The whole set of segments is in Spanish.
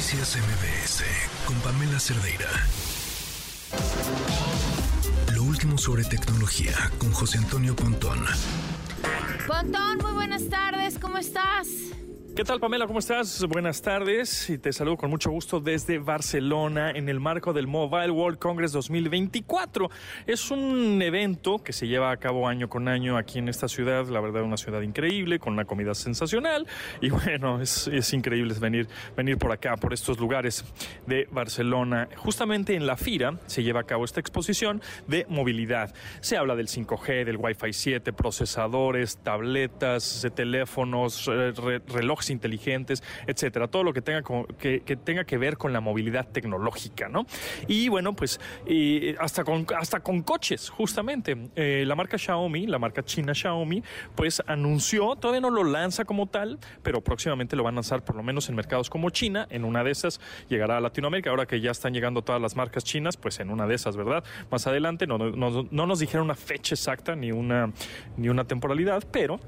Noticias MBS con Pamela Cerdeira. Lo último sobre tecnología con José Antonio Pontón. Pontón, muy buenas tardes, ¿cómo estás? ¿Qué tal, Pamela? ¿Cómo estás? Buenas tardes y te saludo con mucho gusto desde Barcelona en el marco del Mobile World Congress 2024. Es un evento que se lleva a cabo año con año aquí en esta ciudad, la verdad, una ciudad increíble, con una comida sensacional y bueno, es, increíble venir, venir por acá, por estos lugares de Barcelona. Justamente en la FIRA se lleva a cabo esta exposición de movilidad. Se habla del 5G, del Wi-Fi 7, procesadores, tabletas, teléfonos, relojes inteligentes, etcétera, todo lo que tenga que, ver con la movilidad tecnológica, ¿no? Y bueno, pues hasta con hasta con coches, justamente eh, la marca Xiaomi, la marca china Xiaomi, pues anunció, todavía no lo lanza como tal, pero próximamente lo van a lanzar por lo menos en mercados como China, en una de esas llegará a Latinoamérica, ahora que ya están llegando todas las marcas chinas, pues en una de esas, ¿verdad? Más adelante no, no, no nos dijeron una fecha exacta ni una ni una temporalidad, pero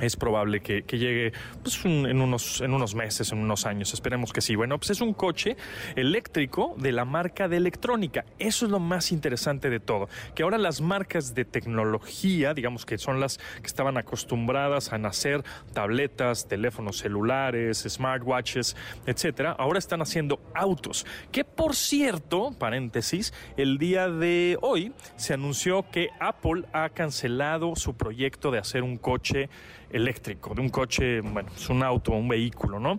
es probable que, llegue pues, en, unos, en unos meses, en unos años. Esperemos que sí. Bueno, pues es un coche eléctrico de la marca de electrónica. Eso es lo más interesante de todo. Que ahora las marcas de tecnología, digamos que son las que estaban acostumbradas a nacer tabletas, teléfonos celulares, smartwatches, etcétera, ahora están haciendo autos. Que por cierto, paréntesis, el día de hoy se anunció que Apple ha cancelado su proyecto de hacer un coche eléctrico, de un coche, bueno, es un auto, un vehículo, ¿no?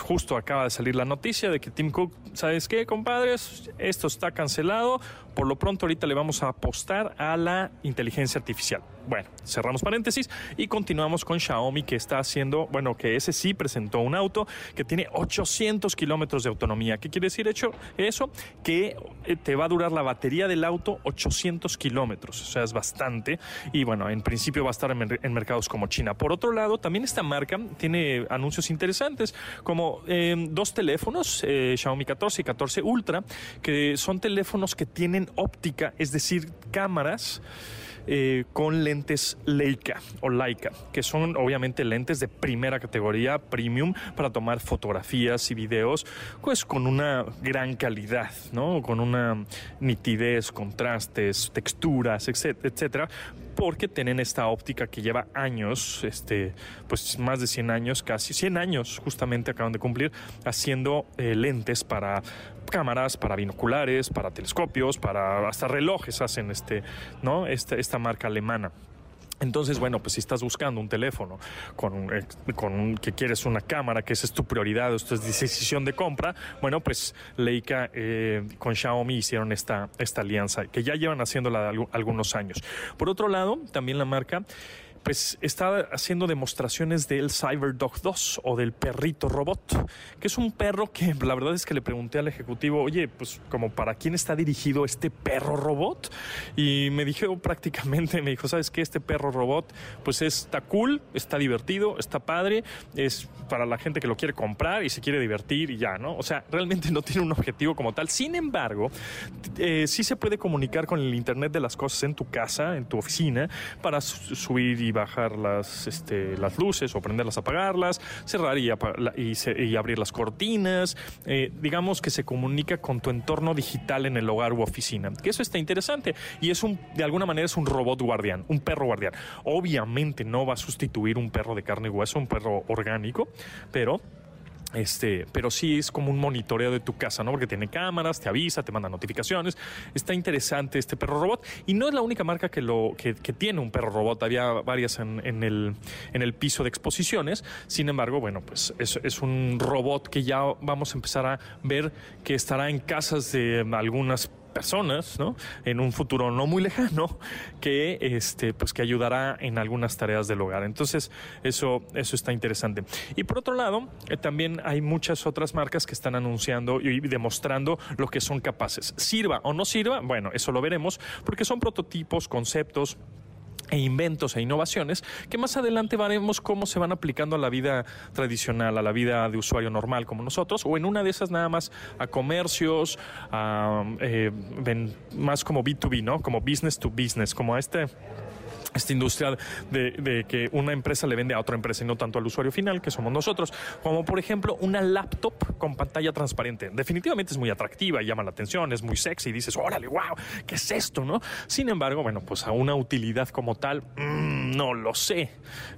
Justo acaba de salir la noticia de que Tim Cook, ¿sabes qué, compadres? Esto está cancelado. Por lo pronto ahorita le vamos a apostar a la inteligencia artificial. Bueno, cerramos paréntesis y continuamos con Xiaomi que está haciendo, bueno, que ese sí presentó un auto que tiene 800 kilómetros de autonomía. ¿Qué quiere decir hecho eso? Que eh, te va a durar la batería del auto 800 kilómetros, o sea, es bastante. Y bueno, en principio va a estar en, mercados como China. Otro lado, también esta marca tiene anuncios interesantes, como eh, dos teléfonos, eh, Xiaomi 14 y 14 Ultra, que son teléfonos que tienen óptica, es decir, cámaras eh, con lentes Leica o Leica, que son obviamente lentes de primera categoría, premium, para tomar fotografías y videos, pues con una gran calidad, ¿no? Con una nitidez, contrastes, texturas, etcétera, porque tienen esta óptica que lleva años, este, pues más de 100 años, casi 100 años justamente acaban de cumplir, haciendo eh, lentes para cámaras, para binoculares, para telescopios, para hasta relojes hacen este, ¿no? Esta, esta marca alemana. Entonces, bueno, pues si estás buscando un teléfono con, con que quieres una cámara, que esa es tu prioridad, esto es decisión de compra, bueno, pues Leica eh, con Xiaomi hicieron esta, esta alianza, que ya llevan haciéndola algunos años. Por otro lado, también la marca pues está haciendo demostraciones del Cyberdog 2 o del perrito robot, que es un perro que la verdad es que le pregunté al ejecutivo, oye, pues como para quién está dirigido este perro robot y me dijo prácticamente, me dijo, ¿sabes qué? Este perro robot pues está cool, está divertido, está padre, es para la gente que lo quiere comprar y se quiere divertir y ya, ¿no? O sea, realmente no tiene un objetivo como tal. Sin embargo, eh, sí se puede comunicar con el Internet de las cosas en tu casa, en tu oficina, para subir y bajar las, este, las luces o prenderlas, apagarlas, cerrar y, y, abrir las cortinas. Eh, digamos que se comunica con tu entorno digital en el hogar u oficina. Que eso está interesante y es un, de alguna manera es un robot guardián, un perro guardián. Obviamente no va a sustituir un perro de carne y hueso, un perro orgánico, pero este, pero sí es como un monitoreo de tu casa, ¿no? Porque tiene cámaras, te avisa, te manda notificaciones. Está interesante este perro robot. Y no es la única marca que lo que, tiene un perro robot. Había varias en, el, en el piso de exposiciones. Sin embargo, bueno, pues es, es un robot que ya vamos a empezar a ver que estará en casas de algunas personas, ¿no? En un futuro no muy lejano, que este, pues que ayudará en algunas tareas del hogar. Entonces, eso, eso está interesante. Y por otro lado, eh, también hay muchas otras marcas que están anunciando y demostrando lo que son capaces. Sirva o no sirva, bueno, eso lo veremos, porque son prototipos, conceptos e inventos e innovaciones que más adelante veremos cómo se van aplicando a la vida tradicional, a la vida de usuario normal como nosotros, o en una de esas nada más a comercios, a, eh, más como B2B, ¿no? Como business to business, como a este esta industria de, que una empresa le vende a otra empresa y no tanto al usuario final, que somos nosotros. Como por ejemplo una laptop con pantalla transparente. Definitivamente es muy atractiva, llama la atención, es muy sexy y dices, órale, wow, ¿qué es esto? ¿no? Sin embargo, bueno, pues a una utilidad como tal, mm, no lo sé.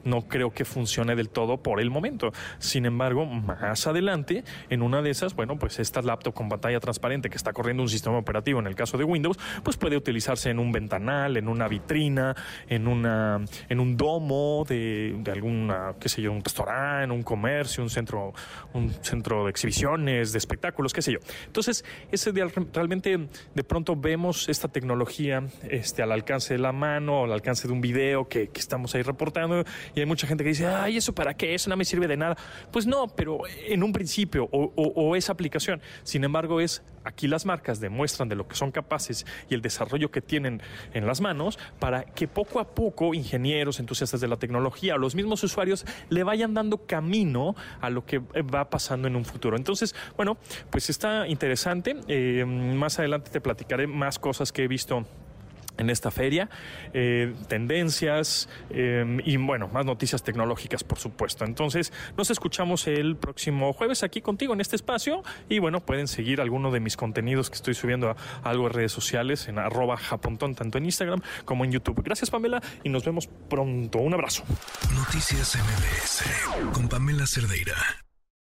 No creo que funcione del todo por el momento. Sin embargo, más adelante, en una de esas, bueno, pues esta laptop con pantalla transparente que está corriendo un sistema operativo en el caso de Windows, pues puede utilizarse en un ventanal, en una vitrina, en en, una, en un domo de, de alguna, qué sé yo, un restaurante, un comercio, un centro, un centro de exhibiciones, de espectáculos, qué sé yo. Entonces, ese día realmente de pronto vemos esta tecnología este, al alcance de la mano, al alcance de un video que, que estamos ahí reportando y hay mucha gente que dice, ay, ¿eso para qué? Eso no me sirve de nada. Pues no, pero en un principio o, o, o esa aplicación. Sin embargo, es aquí las marcas demuestran de lo que son capaces y el desarrollo que tienen en las manos para que poco a poco ingenieros, entusiastas de la tecnología o los mismos usuarios le vayan dando camino a lo que va pasando en un futuro. Entonces, bueno, pues está interesante. Eh, más adelante te platicaré más cosas que he visto en esta feria, eh, tendencias eh, y bueno, más noticias tecnológicas, por supuesto. Entonces, nos escuchamos el próximo jueves aquí contigo en este espacio y bueno, pueden seguir alguno de mis contenidos que estoy subiendo a algo en redes sociales, en arroba japontón, tanto en Instagram como en YouTube. Gracias, Pamela, y nos vemos pronto. Un abrazo. Noticias MBS con Pamela Cerdeira.